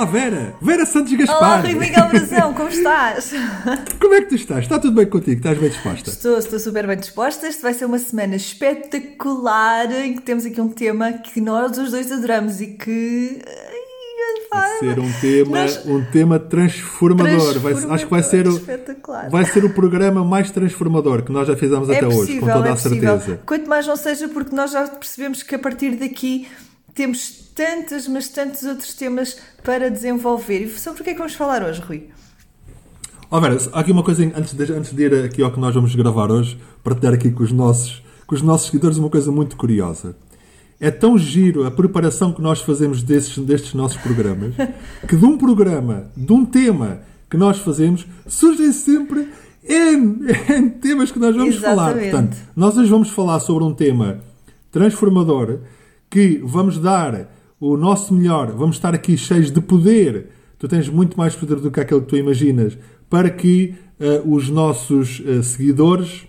Olá Vera! Vera Santos Gaspar! Olá Rui Miguel Brazão, como estás? Como é que tu estás? Está tudo bem contigo? Estás bem disposta? Estou, estou super bem disposta. Isto vai ser uma semana espetacular em que temos aqui um tema que nós os dois adoramos e que. Vai ser um tema, Nós... um tema transformador. Vai, acho que vai ser, o, vai ser o programa mais transformador que nós já fizemos é até possível, hoje, com toda é a certeza. Quanto mais não seja, porque nós já percebemos que a partir daqui temos tantos, mas tantos outros temas para desenvolver. E sobre o que é que vamos falar hoje, Rui? Oh, Vera, há aqui uma coisa antes de, antes de ir aqui ao que nós vamos gravar hoje, para ter aqui com os nossos, com os nossos seguidores uma coisa muito curiosa. É tão giro a preparação que nós fazemos desses, destes nossos programas, que de um programa, de um tema que nós fazemos, surgem sempre N, N temas que nós vamos Exatamente. falar. Portanto, nós hoje vamos falar sobre um tema transformador que vamos dar o nosso melhor, vamos estar aqui cheios de poder. Tu tens muito mais poder do que aquele que tu imaginas para que uh, os nossos uh, seguidores,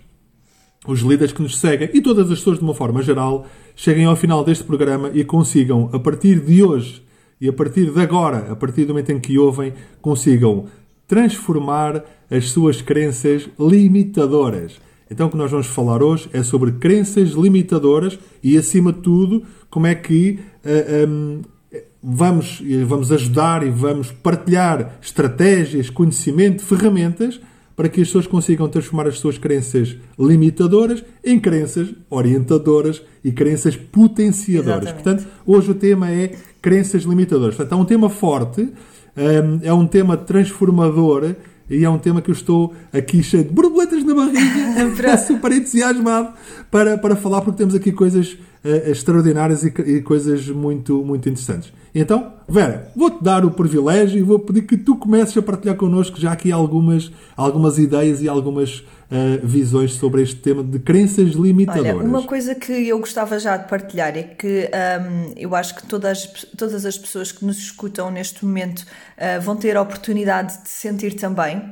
os líderes que nos seguem e todas as pessoas de uma forma geral cheguem ao final deste programa e consigam, a partir de hoje e a partir de agora, a partir do momento em que ouvem, consigam transformar as suas crenças limitadoras. Então, o que nós vamos falar hoje é sobre crenças limitadoras e, acima de tudo, como é que uh, eh, um, ehm, vamos, vamos ajudar e vamos partilhar estratégias, conhecimento, ferramentas para que as pessoas consigam transformar as suas crenças limitadoras em crenças orientadoras e crenças potenciadoras. Exatamente. Portanto, hoje o tema é crenças limitadoras. Portanto, é um tema forte, ehm, é um tema transformador e é um tema que eu estou aqui cheio de borboletas na barriga, super entusiasmado para, para falar, porque temos aqui coisas uh, extraordinárias e, e, coisas muito, muito interessantes. Então, Vera, vou-te dar o privilégio e vou pedir que tu comeces a partilhar connosco já aqui algumas, algumas ideias e algumas uh, visões sobre este tema de crenças limitadoras. Olha, uma coisa que eu gostava já de partilhar é que um, eu acho que todas, todas as pessoas que nos escutam neste momento uh, vão ter a oportunidade de sentir também.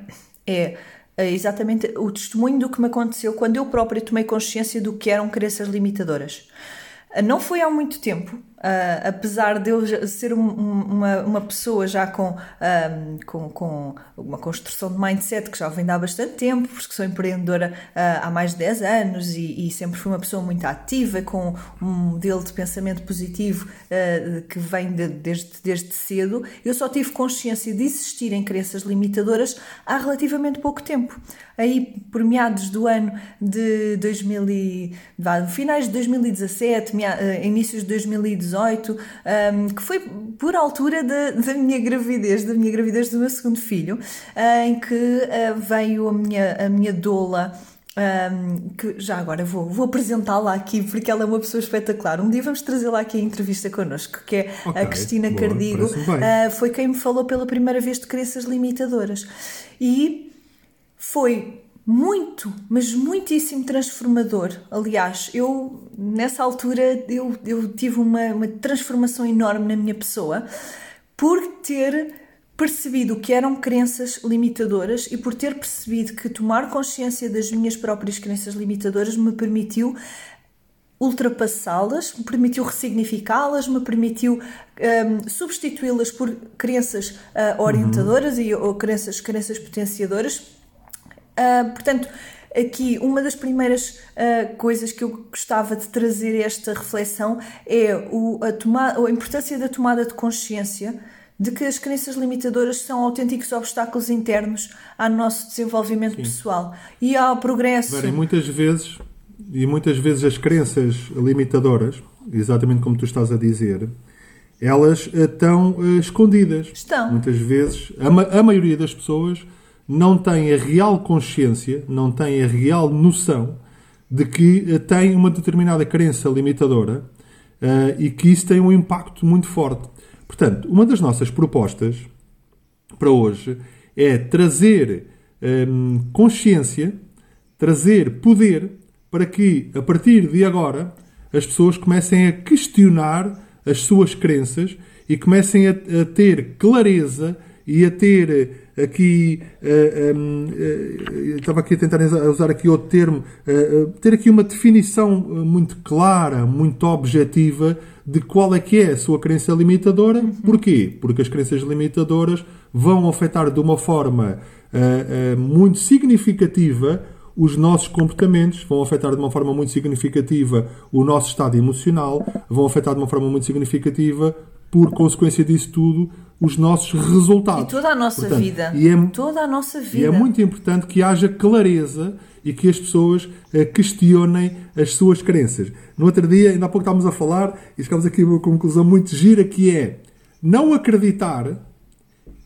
É exatamente o testemunho do que me aconteceu quando eu própria tomei consciência do que eram crenças limitadoras. Não foi há muito tempo, Uh, apesar de eu ser um, uma, uma pessoa já com, um, com, com, uma construção de mindset que já vem há bastante tempo, porque sou empreendedora uh, há mais de 10 anos e, e, sempre fui uma pessoa muito ativa, com um modelo de pensamento positivo uh, que vem de, desde, desde cedo, eu só tive consciência de existir em crenças limitadoras há relativamente pouco tempo. Aí, por meados do ano de 2000 e, finais de 2017, inícios de 2018, 2018, um, que foi por altura da, da, minha gravidez, da minha gravidez do meu segundo filho, uh, em que uh, veio a minha, a minha doula. Um, que já agora vou, vou apresentá-la aqui porque ela é uma pessoa espetacular. Um dia vamos trazê-la aqui em entrevista connosco, que é okay, a Cristina boa, Cardigo. Uh, foi quem me falou pela primeira vez de crenças limitadoras. E foi muito, mas muitíssimo transformador. Aliás, eu nessa altura eu, eu tive uma, uma transformação enorme na minha pessoa por ter percebido que eram crenças limitadoras e por ter percebido que tomar consciência das minhas próprias crenças limitadoras me permitiu ultrapassá-las, me permitiu ressignificá-las, me permitiu um, substituí-las por crenças uh, orientadoras uhum. e ou crenças, crenças potenciadoras Uh, portanto, aqui uma das primeiras uh, coisas que eu gostava de trazer esta reflexão é o, a, toma, a importância da tomada de consciência de que as crenças limitadoras são autênticos obstáculos internos ao nosso desenvolvimento Sim. pessoal e ao progresso. e muitas vezes e muitas vezes as crenças limitadoras, exatamente como tu estás a dizer, elas estão uh, escondidas. Estão. Muitas vezes, a, ma a maioria das pessoas não tem a real consciência, não tem a real noção de que uh, tem uma determinada crença limitadora uh, e que isso tem um impacto muito forte. Portanto, uma das nossas propostas para hoje é trazer um, ehm, consciência, trazer poder para que, a partir de agora, as pessoas comecem a questionar as suas crenças e comecem a, a ter clareza e a ter aqui uh, um, uh, estava aqui a tentar usar aqui outro termo uh, ter aqui uma definição muito clara muito objetiva de qual é que é a sua crença limitadora uhum. porquê? porque as crenças limitadoras vão afetar de uma forma muito significativa os nossos comportamentos, vão afetar de uma forma muito significativa o nosso estado emocional, vão afetar de uma forma muito significativa por consequência disso tudo, os nossos resultados. E toda a nossa Portanto, vida. E é, toda a nossa vida. E é muito importante que haja clareza e que as pessoas uh, questionem as suas crenças. No outro dia, ainda há pouco estávamos a falar e chegamos aqui a uma conclusão muito gira que é não acreditar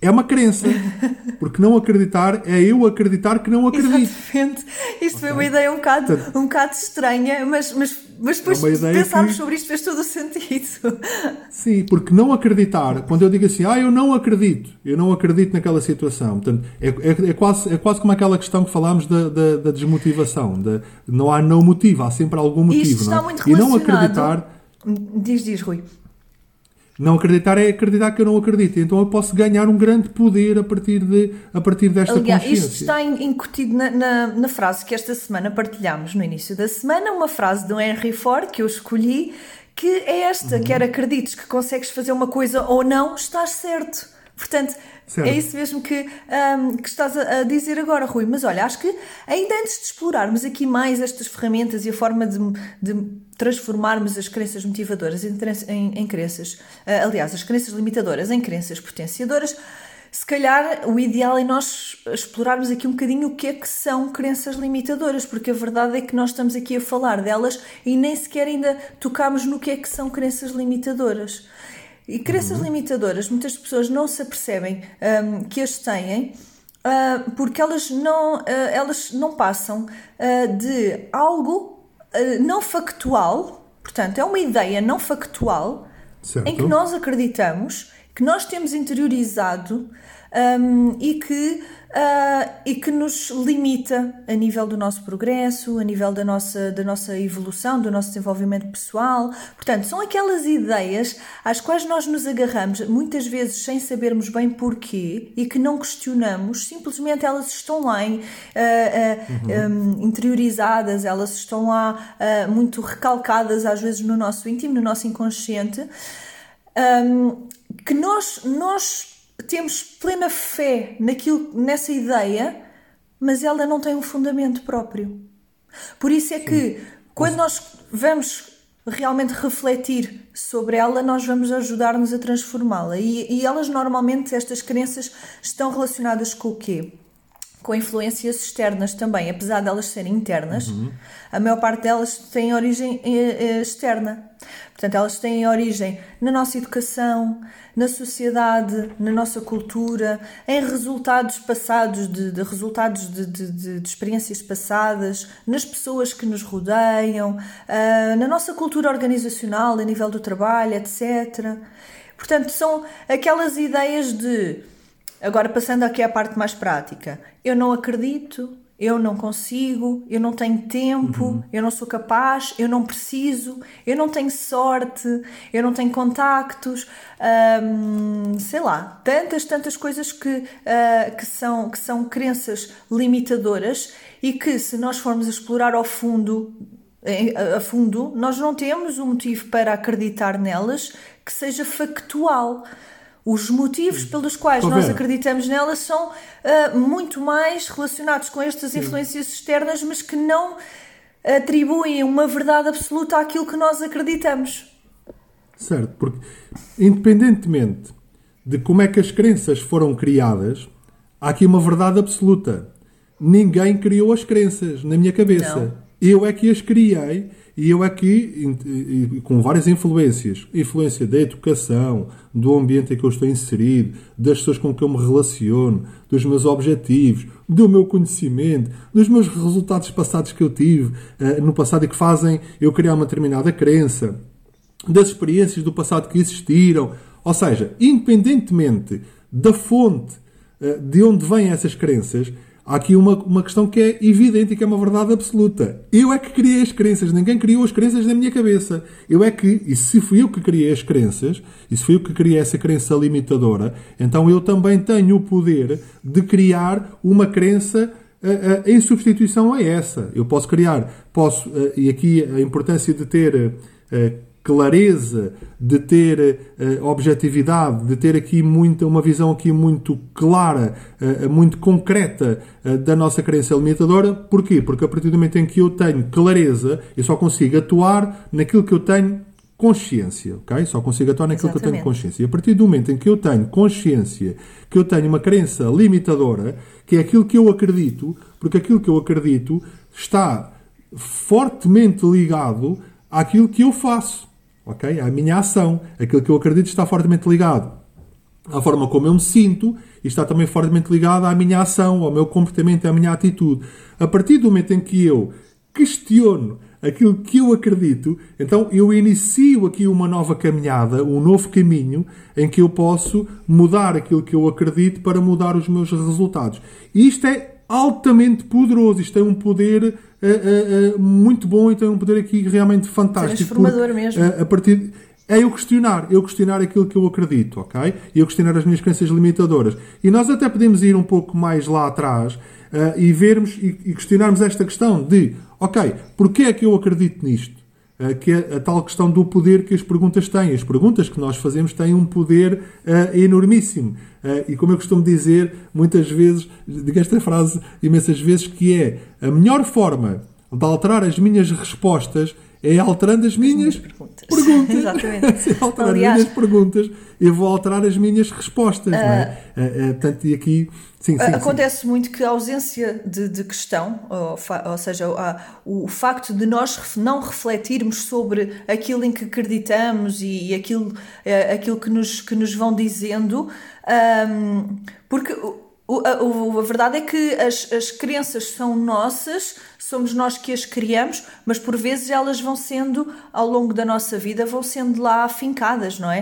é uma crença. Porque não acreditar é eu acreditar que não acredito. Exatamente. Isto okay. foi uma ideia um bocado, um bocado estranha, mas, mas, mas depois é pensarmos que... sobre isto fez todo o sentido. Sim, porque não acreditar, quando eu digo assim, ah, eu não acredito, eu não acredito naquela situação. Portanto, é, é, é quase, é quase como aquela questão que falámos da, da, da desmotivação. Da, não há não motivo, há sempre algum motivo. Isto está não é? muito relacionado. E não acreditar. Diz, diz, Rui. Não acreditar é acreditar que eu não acredito. Então eu posso ganhar um grande poder a partir, de, a partir desta Aliás, consciência. Isto está incutido na, na, na, frase que esta semana partilhámos no início da semana, uma frase do Henry Ford que eu escolhi, que é esta, uhum. quer acredites que consegues fazer uma coisa ou não, estás certo. Portanto, certo. é isso mesmo que, um, que estás a, a, dizer agora, Rui. Mas olha, acho que ainda antes de explorarmos aqui mais estas ferramentas e a forma de, de transformarmos as crenças motivadoras em, em, em crenças, uh, aliás, as crenças limitadoras em crenças potenciadoras, se calhar o ideal é nós explorarmos aqui um bocadinho o que é que são crenças limitadoras, porque a verdade é que nós estamos aqui a falar delas e nem sequer ainda tocamos no que é que são crenças limitadoras. E crenças uhum. limitadoras, muitas pessoas não se apercebem um, que as têm uh, porque elas não, uh, elas não passam uh, de algo não factual, portanto, é uma ideia não factual certo. em que nós acreditamos, que nós temos interiorizado um, e que uh, e que nos limita a nível do nosso progresso, a nível da nossa, da nossa evolução, do nosso desenvolvimento pessoal. Portanto, são aquelas ideias às quais nós nos agarramos, muitas vezes sem sabermos bem porquê e que não questionamos, simplesmente elas estão lá em, uh, uh, uhum. um, interiorizadas, elas estão lá muito recalcadas, às vezes no nosso íntimo, no nosso inconsciente. Um, que nós, nós temos plena fé naquilo, nessa ideia, mas ela não tem um fundamento próprio. Por isso é que, Sim. quando nós vamos realmente refletir sobre ela, nós vamos ajudar-nos a transformá-la. E, e, elas, normalmente, estas crenças estão relacionadas com o quê? Com influências externas também, apesar de elas serem internas, uhum. a maior parte delas tem origem eh, eh, externa. Portanto, elas têm origem na nossa educação, na sociedade, na nossa cultura, em resultados passados, de, de resultados de, de, de, experiências passadas, nas pessoas que nos rodeiam, uh, na nossa cultura organizacional, a nível do trabalho, etc. Portanto, são aquelas ideias de. Agora, passando aqui à parte mais prática, eu não acredito, eu não consigo, eu não tenho tempo, uhum. eu não sou capaz, eu não preciso, eu não tenho sorte, eu não tenho contactos, hum, sei lá, tantas, tantas coisas que, uh, que, são, que são crenças limitadoras e que se nós formos explorar ao fundo, a fundo, nós não temos um motivo para acreditar nelas que seja factual. Os motivos pelos quais nós acreditamos nelas são uh, muito mais relacionados com estas influências externas, mas que não atribuem uma verdade absoluta àquilo que nós acreditamos. Certo, porque independentemente de como é que as crenças foram criadas, há aqui uma verdade absoluta. Ninguém criou as crenças na minha cabeça. Não. Eu é que as criei e eu aqui, com várias influências, influência da educação, do ambiente em que eu estou inserido, das pessoas com que eu me relaciono, dos meus objetivos, do meu conhecimento, dos meus resultados passados que eu tive uh, no passado e que fazem eu criar uma determinada crença, das experiências do passado que existiram. Ou seja, independentemente da fonte uh, de onde vêm essas crenças, há aqui uma, uma questão que é evidente e que é uma verdade absoluta. Eu é que criei as crenças, ninguém criou as crenças na minha cabeça. Eu é que, e se fui eu que criei as crenças, e se fui eu que criei essa crença limitadora, então eu também tenho o poder de criar uma crença uh, uh, em substituição a essa. Eu posso criar, posso, uh, e aqui a importância de ter clareza, de ter uh, objetividade, de ter aqui muita, uma visão aqui muito clara, uh, muito concreta uh, da nossa crença limitadora. Porquê? Porque a partir do momento em que eu tenho clareza, eu só consigo atuar naquilo que eu tenho consciência, ok? Só consigo atuar naquilo Exatamente. que eu tenho consciência. E a partir do momento em que eu tenho consciência, que eu tenho uma crença limitadora, que é aquilo que eu acredito, porque aquilo que eu acredito está fortemente ligado àquilo que eu faço ok? A minha ação, aquilo que eu acredito está fortemente ligado à forma como eu me sinto e está também fortemente ligado à minha ação, ao meu comportamento, à minha atitude. A partir do momento em que eu questiono aquilo que eu acredito, então eu inicio aqui uma nova caminhada, um novo caminho em que eu posso mudar aquilo que eu acredito para mudar os meus resultados. E isto é altamente poderoso, isto é um poder uh, uh, muito bom e tem um poder aqui realmente fantástico. Transformador porque, mesmo. a partir é eu questionar, eu questionar aquilo que eu acredito, ok? E eu questionar as minhas crenças limitadoras. E nós até podemos ir um pouco mais lá atrás uh, e vermos e, e, questionarmos esta questão de, ok, porquê é que eu acredito nisto? Uh, que é a tal questão do poder que as perguntas têm. As perguntas que nós fazemos têm um poder uh, enormíssimo. E como eu costumo dizer, muitas vezes, digo esta frase imensas vezes, que é a melhor forma de alterar as minhas respostas é alterando as minhas, as minhas perguntas. perguntas. Exatamente. alterando Aliás, as minhas perguntas, eu vou alterar as minhas respostas. Uh, não é? Uh, uh, portanto, e aqui. Sim, sim, acontece sim. muito que a ausência de, de questão, ou, ou seja, o, o, facto de nós não refletirmos sobre aquilo em que acreditamos e, e aquilo, aquilo que, nos, que nos vão dizendo, um, porque o, a, a, verdade é que as, as crenças são nossas, somos nós que as criamos, mas por vezes elas vão sendo, ao longo da nossa vida, vão sendo lá afincadas, não é?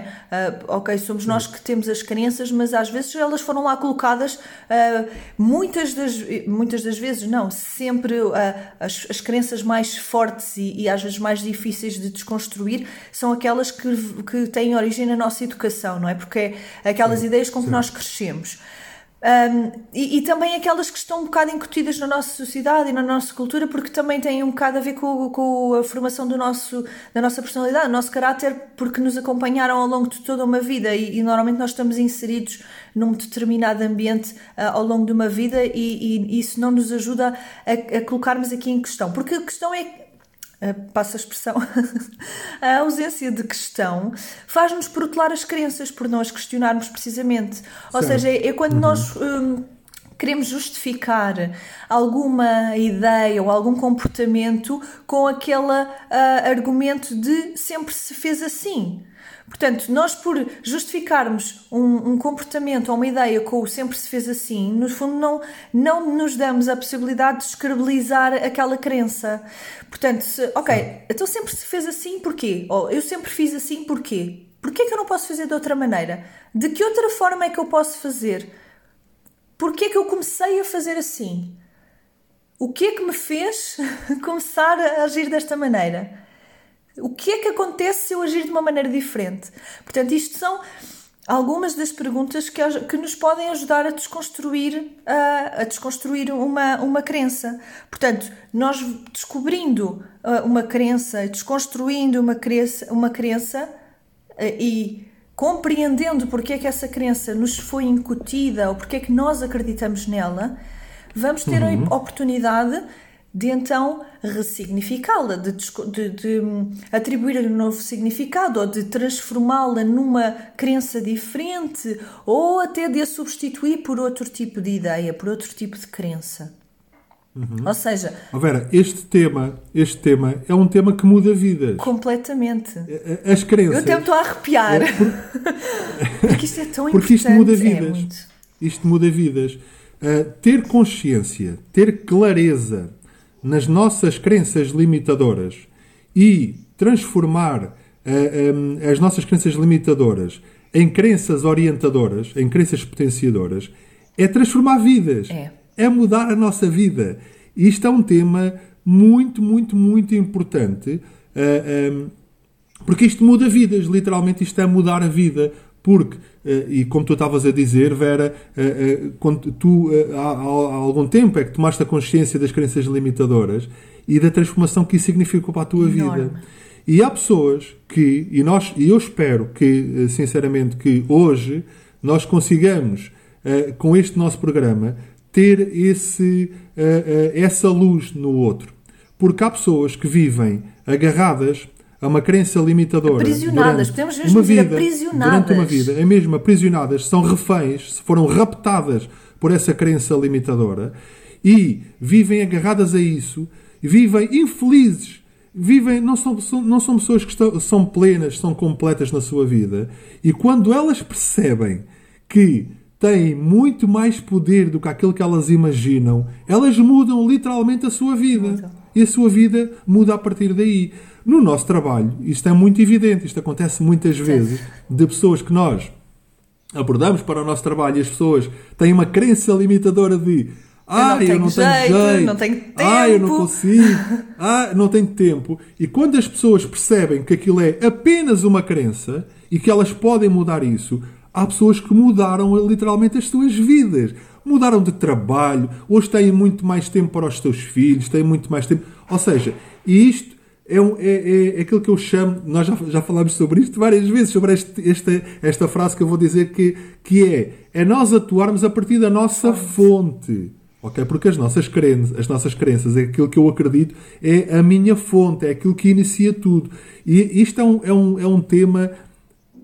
Uh, ok, somos nós que temos as crenças, mas às vezes elas foram lá colocadas, uh, muitas, das, muitas das vezes, não, sempre uh, as, as crenças mais fortes e, e, às vezes mais difíceis de desconstruir são aquelas que, que têm origem na nossa educação, não é? Porque é aquelas sim, ideias com sim. que nós crescemos. Um, e, e, também aquelas que estão um bocado incutidas na nossa sociedade e na nossa cultura, porque também têm um bocado a ver com, com a formação do nosso, da nossa personalidade, do nosso caráter, porque nos acompanharam ao longo de toda uma vida e, e normalmente nós estamos inseridos num determinado ambiente uh, ao longo de uma vida e, e, isso não nos ajuda a, a colocarmos aqui em questão. Porque a questão é passa a expressão, a ausência de questão faz-nos protelar as crenças por não as questionarmos precisamente. Ou certo. seja, é quando uhum. nós hum, queremos justificar alguma ideia ou algum comportamento com aquele uh, argumento de sempre se fez assim. Portanto, nós por justificarmos um, um, comportamento ou uma ideia com o sempre se fez assim, no fundo não, não nos damos a possibilidade de descredibilizar aquela crença. Portanto, se, ok, então sempre se fez assim, porquê? Ou eu sempre fiz assim, porquê? Porquê que eu não posso fazer de outra maneira? De que outra forma é que eu posso fazer? Porquê que eu comecei a fazer assim? O que é que me fez começar a agir desta maneira? O que é que acontece se eu agir de uma maneira diferente? Portanto, isto são algumas das perguntas que, que nos podem ajudar a desconstruir, a, a desconstruir uma, uma crença. Portanto, nós descobrindo uh, uma crença, desconstruindo uma crença, uma crença uh, e compreendendo porque é que essa crença nos foi incutida ou porque é que nós acreditamos nela, vamos ter uhum. a oportunidade de então ressignificá-la, de, de, de atribuir-lhe um novo significado ou de transformá-la numa crença diferente ou até de a substituir por outro tipo de ideia, por outro tipo de crença. Uhum. Ou seja, oh Vera, este tema, este tema é um tema que muda vidas. Completamente. As crenças. Eu até estou a arrepiar. É por... Porque isto é tão Porque importante. isto muda é vidas. É isto muda vidas. Uh, ter consciência, ter clareza nas nossas crenças limitadoras e transformar eh, eh, as nossas crenças limitadoras em crenças orientadoras, em crenças potenciadoras, é transformar vidas. É. é mudar a nossa vida. E isto é um tema muito, muito, muito importante, uh, eh, um, porque isto muda vidas, literalmente isto é mudar a vida. Porque, uh, e como tu estavas a dizer, Vera, uh, quando tu há, há, algum tempo é que tomaste a consciência das crenças limitadoras e da transformação que isso significou para a tua Enorme. vida. E há pessoas que, e, nós, e eu espero que, sinceramente, que hoje nós consigamos, com este nosso programa, ter esse, essa luz no outro. Porque há pessoas que vivem agarradas a uma crença limitadora. Aprisionadas, podemos mesmo uma vida, aprisionadas. Durante uma vida, é mesmo aprisionadas, são reféns, foram raptadas por essa crença limitadora e vivem agarradas a isso, vivem infelizes, vivem, não são, não são pessoas que estão, são plenas, são completas na sua vida. E quando elas percebem que têm muito mais poder do que aquilo que elas imaginam, elas mudam literalmente a sua vida e a sua vida muda a partir daí. No nosso trabalho, isto é muito evidente, isto acontece muitas vezes, de pessoas que nós abordamos para o nosso trabalho e as pessoas têm uma crença limitadora de ah, eu não, tenho, jeito, jeito, não tenho tempo. Ah, eu não consigo. Ah, não tenho tempo. E quando as pessoas percebem que aquilo é apenas uma crença e que elas podem mudar isso, há pessoas que mudaram literalmente as suas vidas mudaram de trabalho, hoje têm muito mais tempo para os seus filhos, têm muito mais tempo. Ou seja, isto é, um, é, é, é aquilo que eu chamo, nós já, já falámos sobre isto várias vezes, sobre este, esta, esta frase que eu vou dizer que, que é, é nós atuarmos a partir da nossa fonte. Ok? Porque as nossas, crenças, as nossas crenças, é aquilo que eu acredito, é a minha fonte, é aquilo que inicia tudo. E isto é um, é um, é um tema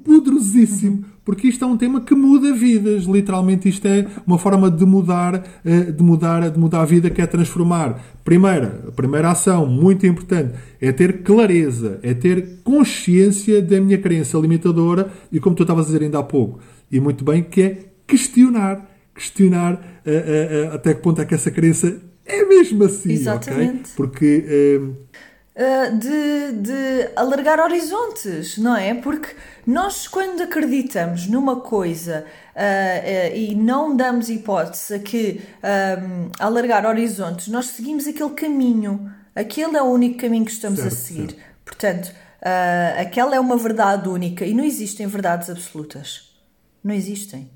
poderosíssimo, porque isto é um tema que muda vidas. Literalmente, isto é uma forma de mudar, eh, de mudar, de mudar a vida, que é transformar. Primeira, a primeira ação, muito importante, é ter clareza, é ter consciência da minha crença limitadora e, como tu estavas a dizer ainda há pouco, e muito bem, que é questionar. Questionar uh, uh, até que ponto é que essa crença é mesmo assim. Exatamente. Okay? Porque de, de alargar horizontes, não é? Porque nós, quando acreditamos numa coisa uh, uh, e não damos hipótese a que um, alargar horizontes, nós seguimos aquele caminho. Aquele é o único caminho que estamos certo, a seguir. Certo. Portanto, uh, aquela é uma verdade única e não existem verdades absolutas. Não existem.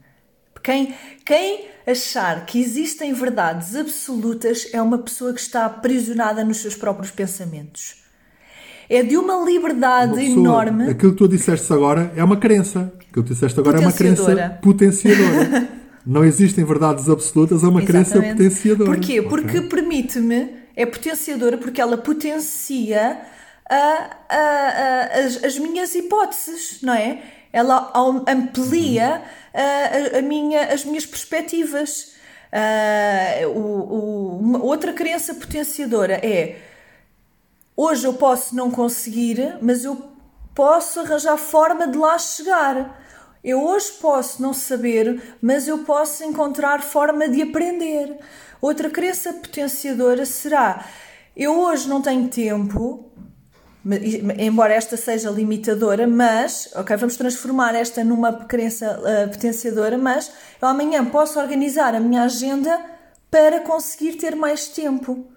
Quem, quem achar que existem verdades absolutas é uma pessoa que está aprisionada nos seus próprios pensamentos. É de uma liberdade uma pessoa, enorme. Aquilo que tu disseste agora é uma crença. Aquilo que tu disseste agora é uma crença potenciadora. Não existem verdades absolutas, é uma Exatamente. crença potenciadora. Porquê? Okay. Porque permite-me, é potenciadora porque ela potencia a, a, a, as, as minhas hipóteses, não é? Ela amplia a, a, minha, as minhas perspectivas. Uh, o, o, outra crença potenciadora é hoje eu posso não conseguir, mas eu posso arranjar forma de lá chegar. Eu hoje posso não saber, mas eu posso encontrar forma de aprender. Outra crença potenciadora será: eu hoje não tenho tempo, embora esta seja limitadora, mas, ok, vamos transformar esta numa crença uh, potenciadora, mas eu amanhã posso organizar a minha agenda para conseguir ter mais tempo.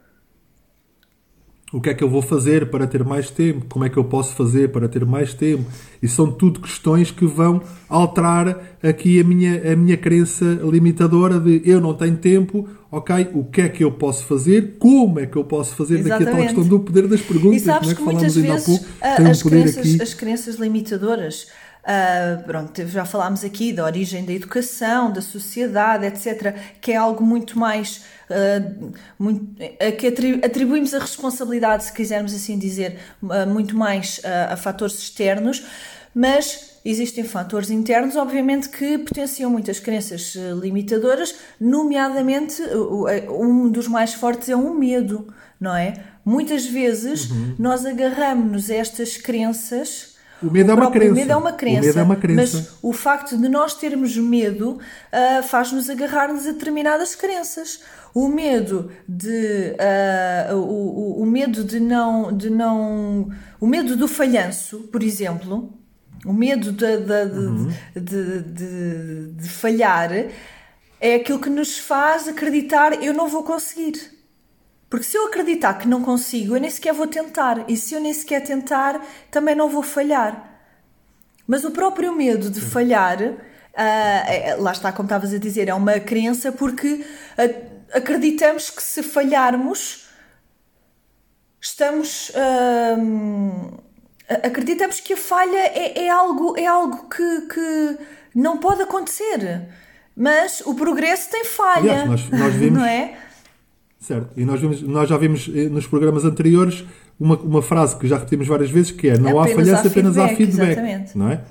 O que é que eu vou fazer para ter mais tempo? Como é que eu posso fazer para ter mais tempo? E são tudo questões que vão alterar aqui a minha, a minha crença limitadora de eu não tenho tempo, ok? O que é que eu posso fazer? Como é que eu posso fazer? Exatamente. Daqui a tal questão do poder das perguntas, e sabes é que, que muitas vezes um as, crenças, as crenças limitadoras Uh, pronto, já falámos aqui da origem da educação, da sociedade, etc., que é algo muito mais. Uh, muito, a que atribuímos a responsabilidade, se quisermos assim dizer, uh, muito mais a fatores externos, mas existem fatores internos, obviamente, que potenciam muitas crenças limitadoras, nomeadamente um dos mais fortes é o medo, não é? Muitas vezes uhum. nós agarramos-nos a estas crenças o medo, o é, uma crença. medo é uma crença. O medo é uma crença. Mas o facto de nós termos medo uh, faz-nos agarrar-nos a determinadas crenças. O medo de uh, o, o, medo de não de não o medo do falhanço, por exemplo, o medo de, de, uhum. de, de, de falhar é aquilo que nos faz acreditar eu não vou conseguir. Porque se eu acreditar que não consigo, eu nem sequer vou tentar. E se eu nem sequer tentar, também não vou falhar. Mas o próprio medo de falhar, uh, lá está, como estavas a dizer, é uma crença porque uh, acreditamos que se falharmos, estamos. Uh, acreditamos que a falha é, é algo, é algo que, que não pode acontecer. Mas o progresso tem falha. Aliás, nós, nós vimos, não é? Certo. E nós, vimos, nós já vimos eh, nos programas anteriores uma, uma frase que já repetimos várias vezes que é não apenas há falhança, apenas há feedback. Exatamente. Não é?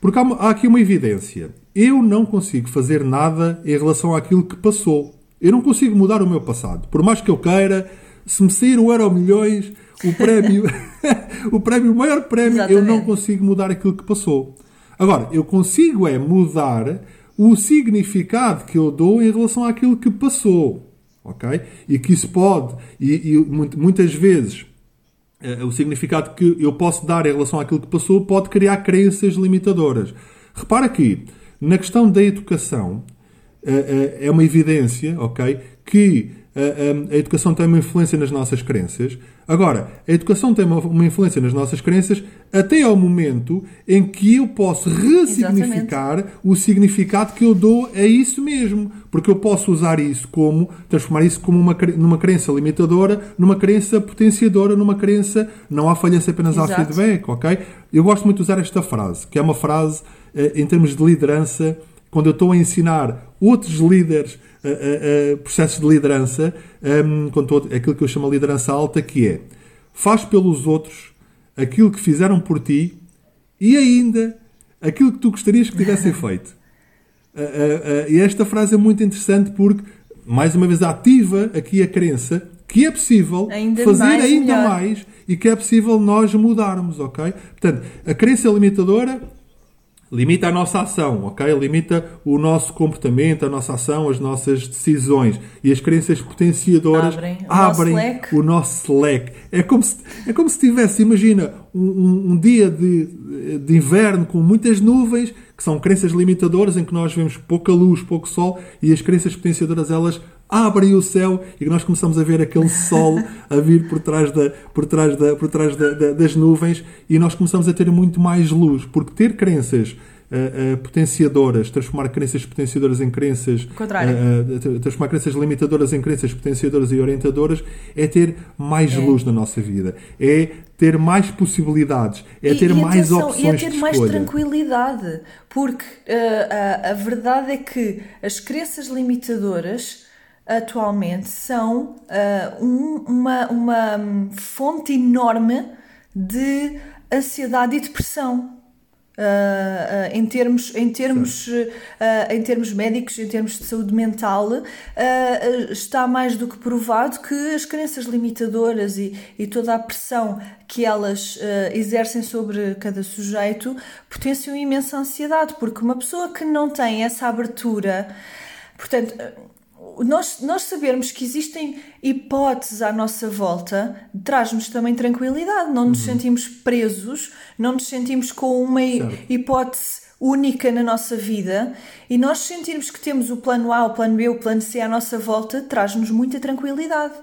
Porque há, há aqui uma evidência. Eu não consigo fazer nada em relação àquilo que passou. Eu não consigo mudar o meu passado. Por mais que eu queira, se me sair o Euro Milhões, o prémio, o prémio, o maior prémio, Exatamente. eu não consigo mudar aquilo que passou. Agora, eu consigo é mudar o significado que eu dou em relação àquilo que passou. Ok? E que isso pode, e, e muitas vezes, o significado que eu posso dar em relação àquilo que passou pode criar crenças limitadoras. Repara aqui, na questão da educação, é uma evidência, ok? Que a, educação tem uma influência nas nossas crenças. Agora, a educação tem uma, uma, influência nas nossas crenças até ao momento em que eu posso ressignificar Exatamente. o significado que eu dou a isso mesmo. Porque eu posso usar isso como, transformar isso como uma, numa crença limitadora, numa crença potenciadora, numa crença não há falhança, apenas Exato. há feedback, ok? Eu gosto muito de usar esta frase, que é uma frase em termos de liderança, quando eu estou a ensinar outros líderes uh, uh, processos de liderança, um, todo, aquilo que eu chamo de liderança alta, que é faz pelos outros aquilo que fizeram por ti e ainda aquilo que tu gostarias que tivessem feito. Uh, e esta frase é muito interessante porque, mais uma vez, ativa aqui a crença que é possível ainda fazer mais ainda melhor. mais e que é possível nós mudarmos, ok? Portanto, a crença limitadora limita a nossa ação, ok? Limita o nosso comportamento, a nossa ação, as nossas decisões. E as crenças potenciadoras abrem, o, abrem nosso leque. o nosso leque. É como se, é como se tivesse, imagina, um, um dia de, de inverno com muitas nuvens, que são crenças limitadoras, em que nós vemos pouca luz, pouco sol, e as crenças potenciadoras, elas abrem o céu e nós começamos a ver aquele sol a vir por trás, da, por trás, da, por trás da, da, das nuvens e nós começamos a ter muito mais luz, porque ter crenças uh, uh, potenciadoras, transformar crenças potenciadoras em crenças uh, transformar crenças limitadoras em crenças potenciadoras e orientadoras é ter mais É. luz na nossa vida, é ter mais possibilidades, é E- ter e mais atenção, opções E a ter de mais escolha. tranquilidade. Porque a, a verdade é que as crenças limitadoras atualmente são uh, um- uma, uma fonte enorme de ansiedade e depressão. Uh, uh, em termos, em, termos, uh, em termos médicos, em termos de saúde mental, está mais do que provado que as crenças limitadoras e, e toda a pressão que elas exercem sobre cada sujeito potenciam imensa ansiedade, porque uma pessoa que não tem essa abertura, portanto, nós, nós sabermos que existem hipóteses à nossa volta traz-nos também tranquilidade, não nos sentimos presos, não nos sentimos com uma hipótese única na nossa vida e nós sentirmos que temos o plano A, o plano B, o plano C à nossa volta traz-nos muita tranquilidade.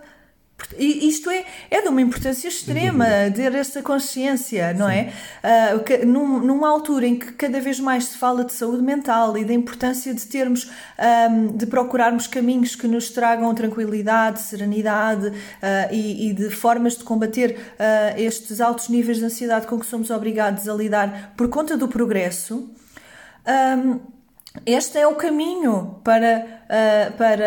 E isto é, é de uma importância extrema, ter essa consciência, não é? Ah, que- num- numa altura em que cada vez mais se fala de saúde mental e da importância de termos, ahm, de procurarmos caminhos que nos tragam tranquilidade, serenidade ah, e, e de formas de combater ah, estes altos níveis de ansiedade com que somos obrigados a lidar por conta do progresso. Ahm, este é o caminho para, ah, para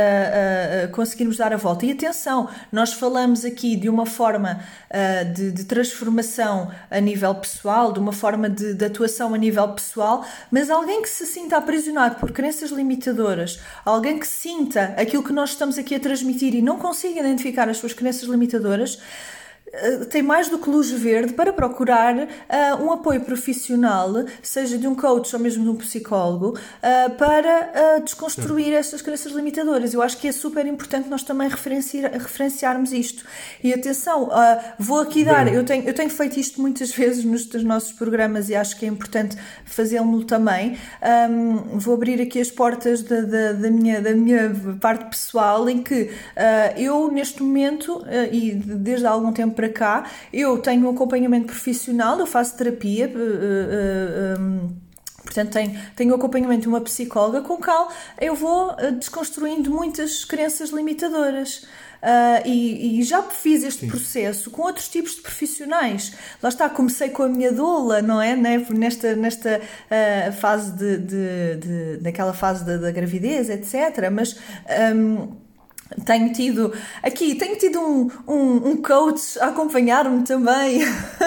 ah, conseguirmos dar a volta. E atenção, nós falamos aqui de uma forma ah, de, de transformação a nível pessoal, de uma forma de, de atuação a nível pessoal, mas alguém que se sinta aprisionado por crenças limitadoras, alguém que sinta aquilo que nós estamos aqui a transmitir e não consiga identificar as suas crenças limitadoras, uh, tem mais do que luz verde para procurar uh, um apoio profissional, seja de um coach ou mesmo de um psicólogo, para desconstruir essas crenças limitadoras. Eu acho que é super importante nós também referenciar, referenciarmos isto. E atenção, vou aqui dar, eu tenho, eu tenho feito isto muitas vezes nos, nos nossos programas e acho que é importante fazê-lo também. Um, vou abrir aqui as portas da, da, da, minha, da minha parte pessoal, em que eu, neste momento, e desde há algum tempo para cá, eu tenho um acompanhamento profissional, eu faço terapia. Uh, uh, um, Portanto, tenho, tenho o acompanhamento de uma psicóloga com qual eu vou desconstruindo muitas crenças limitadoras. Uh, e, e, já fiz este Sim. processo com outros tipos de profissionais. Lá está, comecei com a minha doula, não é? Né? Nesta, nesta uh, fase de, de, de, naquela fase da, da gravidez, etc. Mas. Um, tenho tido aqui, tenho tido um, um, um coach a acompanhar-me também,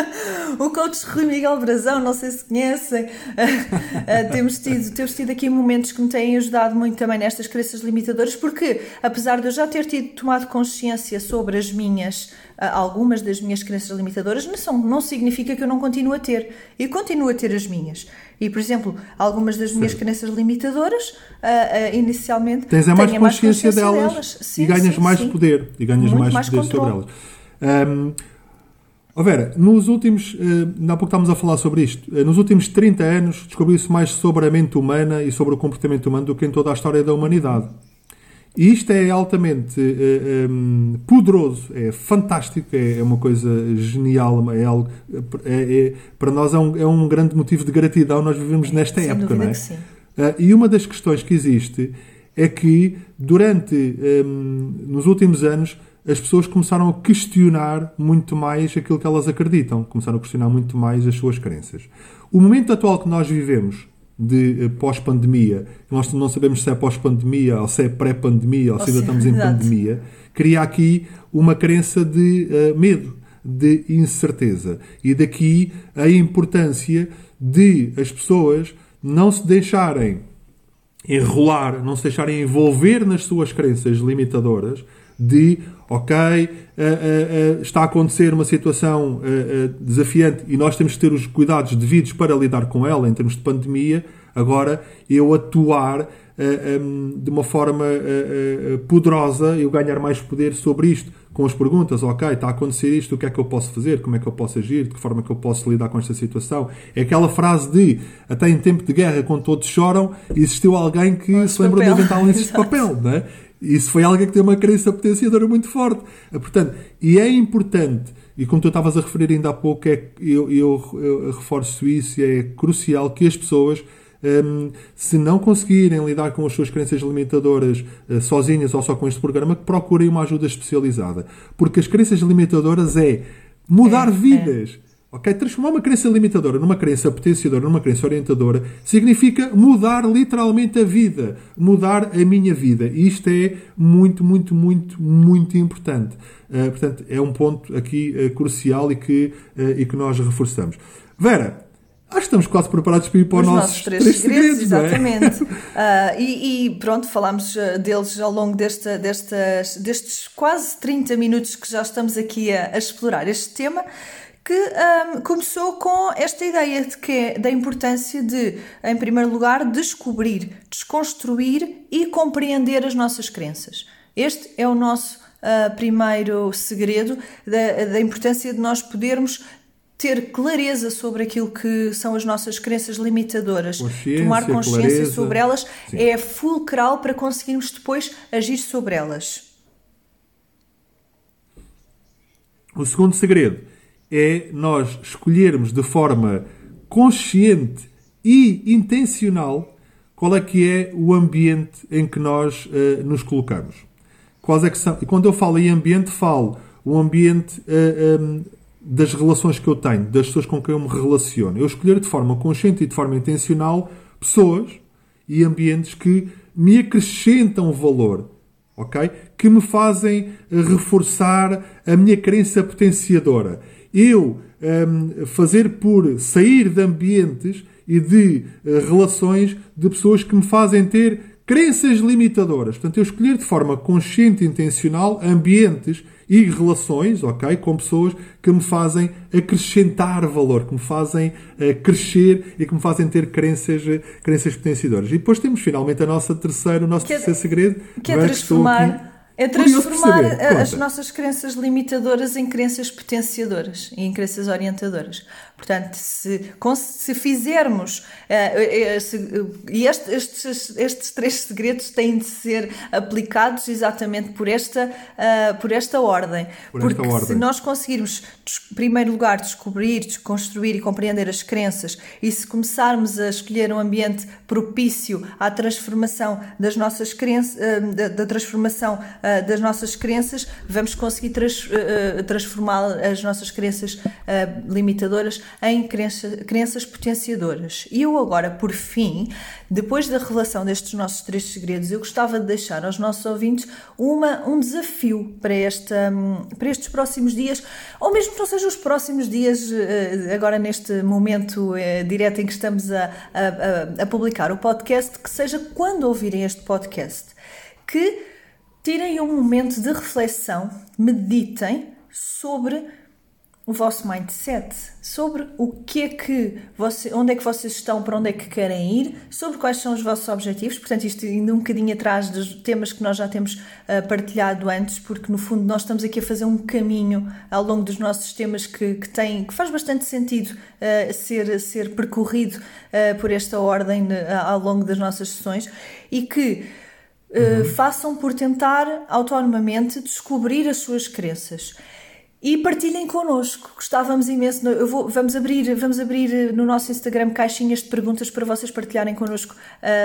o coach Rui Miguel Brazão, não sei se conhecem. Uh, temos, tido, temos tido aqui momentos que me têm ajudado muito também nestas crenças limitadoras, porque apesar de eu já ter tido tomado consciência sobre as minhas algumas das minhas crenças limitadoras, não, são, não significa que eu não continuo a ter. Eu continuo a ter as minhas. E, por exemplo, algumas das minhas crenças limitadoras, uh, uh, inicialmente. Tens a mais consciência, mais consciência delas, delas. Sim, e ganhas sim, mais sim. poder. E ganhas mais, mais, poder sobre elas. Um, oh Vera, nos últimos. Uh, há pouco estávamos a falar sobre isto. Uh, nos últimos 30 anos descobriu-se mais sobre a mente humana e sobre o comportamento humano do que em toda a história da humanidade. E isto é altamente uh, eh, um, ehm, poderoso, é fantástico, é, é, uma coisa genial, é algo, é, é, para nós é um, é um, grande motivo de gratidão nós vivemos nesta época, não é? Uh, e uma das questões que existe é que durante, um, ehm, nos últimos anos, as pessoas começaram a questionar muito mais aquilo que elas acreditam, começaram a questionar muito mais as suas crenças. O momento atual que nós vivemos de eh, pós-pandemia, nós não sabemos se é pós-pandemia ou se é pré-pandemia ou, ou se ainda estamos em pandemia, cria aqui uma crença de uh, medo, de incerteza. E daqui a importância de as pessoas não se deixarem enrolar, não se deixarem envolver nas suas crenças limitadoras de ok, uh, uh, está a acontecer uma situação desafiante e nós temos que ter os cuidados devidos para lidar com ela em termos de pandemia, agora eu atuar um, de uma forma poderosa, eu ganhar mais poder sobre isto, com as perguntas, ok, está a acontecer isto, o que é que eu posso fazer, como é que eu posso agir, de que forma é que eu posso lidar com esta situação. É aquela frase de, até em tempo de guerra, quando todos choram, existiu alguém que Mas se lembrou de inventar um lenço de papel, não é? Isso foi alguém que tem uma crença potenciadora muito forte. Eh, portanto, e é importante, e como tu estavas a referir ainda há pouco, é, eu, eu, eu reforço isso, é crucial que as pessoas, um, se não conseguirem lidar com as suas crenças limitadoras uh, sozinhas ou só com este programa, que procurem uma ajuda especializada. Porque as crenças limitadoras é mudar é, vidas. É Ok? Transformar uma crença limitadora numa crença potenciadora, numa crença orientadora, significa mudar literalmente a vida, mudar a minha vida. E isto é muito, muito, muito, muito importante. Uh, portanto, é um ponto aqui uh, crucial e que, uh, e que nós reforçamos. Vera, Acho que estamos quase preparados para ir para os, os nossos, nossos três, três segredos, segredos exatamente. uh, e, e, pronto, falámos deles ao longo desta, destas, destes quase 30 minutos que já estamos aqui a, a explorar este tema que um, começou com esta ideia de que da importância de, em primeiro lugar, descobrir, desconstruir e compreender as nossas crenças. Este é o nosso uh, primeiro segredo da, da importância de nós podermos ter clareza sobre aquilo que são as nossas crenças limitadoras, consciência, tomar consciência clareza. sobre elas Sim. é fulcral para conseguirmos depois agir sobre elas. O segundo segredo é nós escolhermos de forma consciente e intencional qual é que é o ambiente em que nós uh, nos colocamos. Quais é que são? E quando eu falo em ambiente, falo o ambiente uh, eh, um, ehm, das relações que eu tenho, das pessoas com quem eu me relaciono. Eu escolher de forma consciente e de forma intencional pessoas e ambientes que me acrescentam valor, ok? Que me fazem reforçar a minha crença potenciadora eu um, fazer por sair de ambientes e de uh, relações de pessoas que me fazem ter crenças limitadoras. Portanto, eu escolher de forma consciente e intencional ambientes e relações, ok, com pessoas que me fazem acrescentar valor, que me fazem uh, crescer e que me fazem ter crenças, crenças potenciadoras. E depois temos finalmente a nossa terceira, o nosso terceiro segredo. Que é transformar, é transformar saber. as nossas crenças limitadoras em crenças potenciadoras e em crenças orientadoras. Portanto, se, se fizermos. eh, eh, se- eh, e este- estes, estes três segredos têm de ser aplicados exatamente por esta, por esta ordem. Por esta Porque se ordem. nós conseguirmos, em primeiro lugar, descobrir, desconstruir e compreender as crenças, e se começarmos a escolher um ambiente propício à transformação das nossas crenças, da, da transformação das nossas crenças, vamos conseguir trans- transformar as nossas crenças limitadoras em crença- crenças potenciadoras. E eu agora, por fim, depois da revelação destes nossos três segredos, eu gostava de deixar aos nossos ouvintes uma, um desafio para, esta, hum, para estes próximos dias, ou mesmo que não sejam os próximos dias, eh, agora neste momento eh, direto em que estamos a, a, a- a publicar o podcast, que seja quando ouvirem este podcast, que tirem um momento de reflexão, meditem sobre o vosso mindset, sobre o que é que você, onde é que vocês estão, para onde é que querem ir, sobre quais são os vossos objetivos. Portanto, isto indo um bocadinho atrás dos temas que nós já temos ah, partilhado antes, porque no fundo nós estamos aqui a fazer um caminho ao longo dos nossos temas que, que tem, que faz bastante sentido ah, ser, ser percorrido ah, por esta ordem ao longo das nossas sessões e que Uh, façam por tentar autonomamente descobrir as suas crenças e partilhem connosco. Gostávamos imenso. Eu vou, vamos, abrir, vamos abrir no nosso Instagram caixinhas de perguntas para vocês partilharem connosco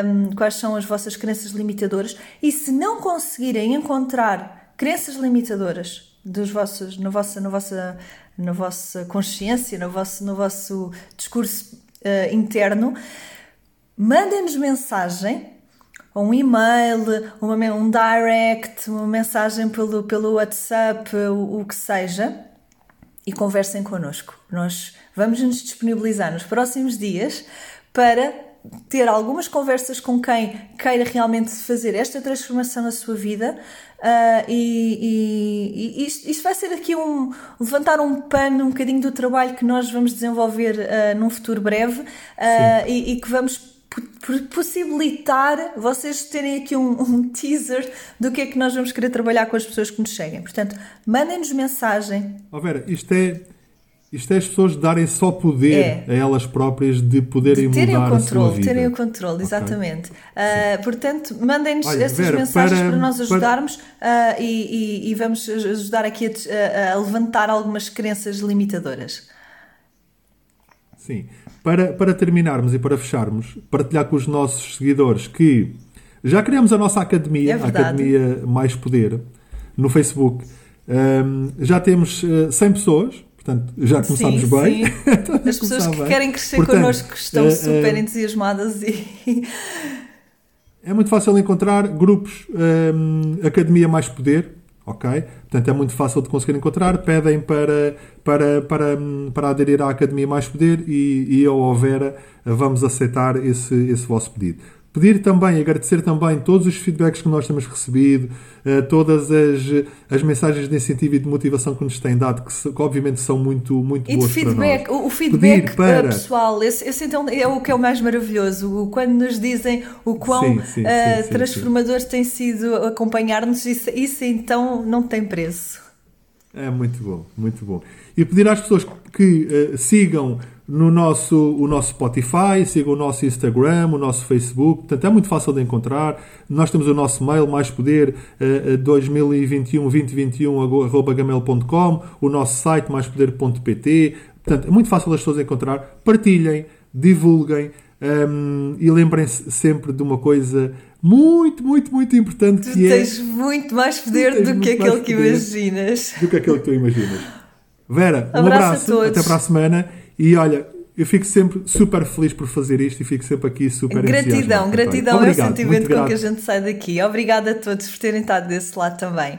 um, quais são as vossas crenças limitadoras. E se não conseguirem encontrar crenças limitadoras dos vossos, na, vossa, na, vossa, na vossa consciência, no vosso, no vosso discurso uh, interno, mandem-nos mensagem ou um e-mail, uma, um direct, uma mensagem pelo, pelo WhatsApp, o, o que seja, e conversem connosco. Nós vamos nos disponibilizar nos próximos dias para ter algumas conversas com quem queira realmente fazer esta transformação na sua vida uh, e, e, e isto, isto, vai ser aqui um levantar um pano um bocadinho do trabalho que nós vamos desenvolver uh, num futuro breve uh, e, e que vamos possibilitar vocês terem aqui um, um, teaser do que é que nós vamos querer trabalhar com as pessoas que nos seguem. Portanto, mandem-nos mensagem. Oh Vera, isto é, isto é as pessoas darem só poder é. a elas próprias de poderem de terem mudar o controle, a sua vida. Terem o controle, exatamente. Okay. Uh, portanto, mandem-nos essas Vera, mensagens para, para nós ajudarmos para... uh, e, e, e, vamos ajudar aqui a, a levantar algumas crenças limitadoras. Sim. Para, para terminarmos e para fecharmos, partilhar com os nossos seguidores que já criamos a nossa academia, é a Academia Mais Poder, no Facebook. Um, já temos uh, 100 pessoas, portanto já começámos sim, bem. Sim. As pessoas que bem. querem crescer portanto, connosco estão uh, super uh, entusiasmadas e. é muito fácil encontrar grupos um, Academia Mais Poder, ok? Portanto, é muito fácil de conseguir encontrar. Pedem para, para, para, para aderir à Academia Mais Poder e, e eu ou Vera vamos aceitar esse, esse vosso pedido. Pedir também, agradecer também todos os feedbacks que nós temos recebido, uh, todas as, as mensagens de incentivo e de motivação que nos têm dado, que, que obviamente são muito, muito e boas de feedback, para nós. O feedback Pedir para... pessoal, esse, esse, então é o que é o mais maravilhoso. Quando nos dizem o quão sim, sim, uh, sim, transformadores tem sido acompanhar-nos, isso, isso então não tem preço. É muito bom, muito bom. E pedir às pessoas que uh, sigam no nosso, o nosso Spotify, sigam o nosso Instagram, o nosso Facebook. Portanto, é muito fácil de encontrar. Nós temos o nosso mail, maispoder uh, 2021-2021, arroba gmail.com, o nosso site, maispoder.pt. Portanto, é muito fácil as pessoas encontrar. Partilhem, divulguem um, e lembrem-se sempre de uma coisa muito, muito, muito importante tu que é... tens muito mais poder do que aquele que imaginas. Do que aquele que tu imaginas. Vera, um abraço, abraço até para a semana e olha, eu fico sempre super feliz por fazer isto e fico sempre aqui super Gratidão, gratidão é o sentimento com que a gente sai daqui. Obrigada a todos por terem estado desse lado também.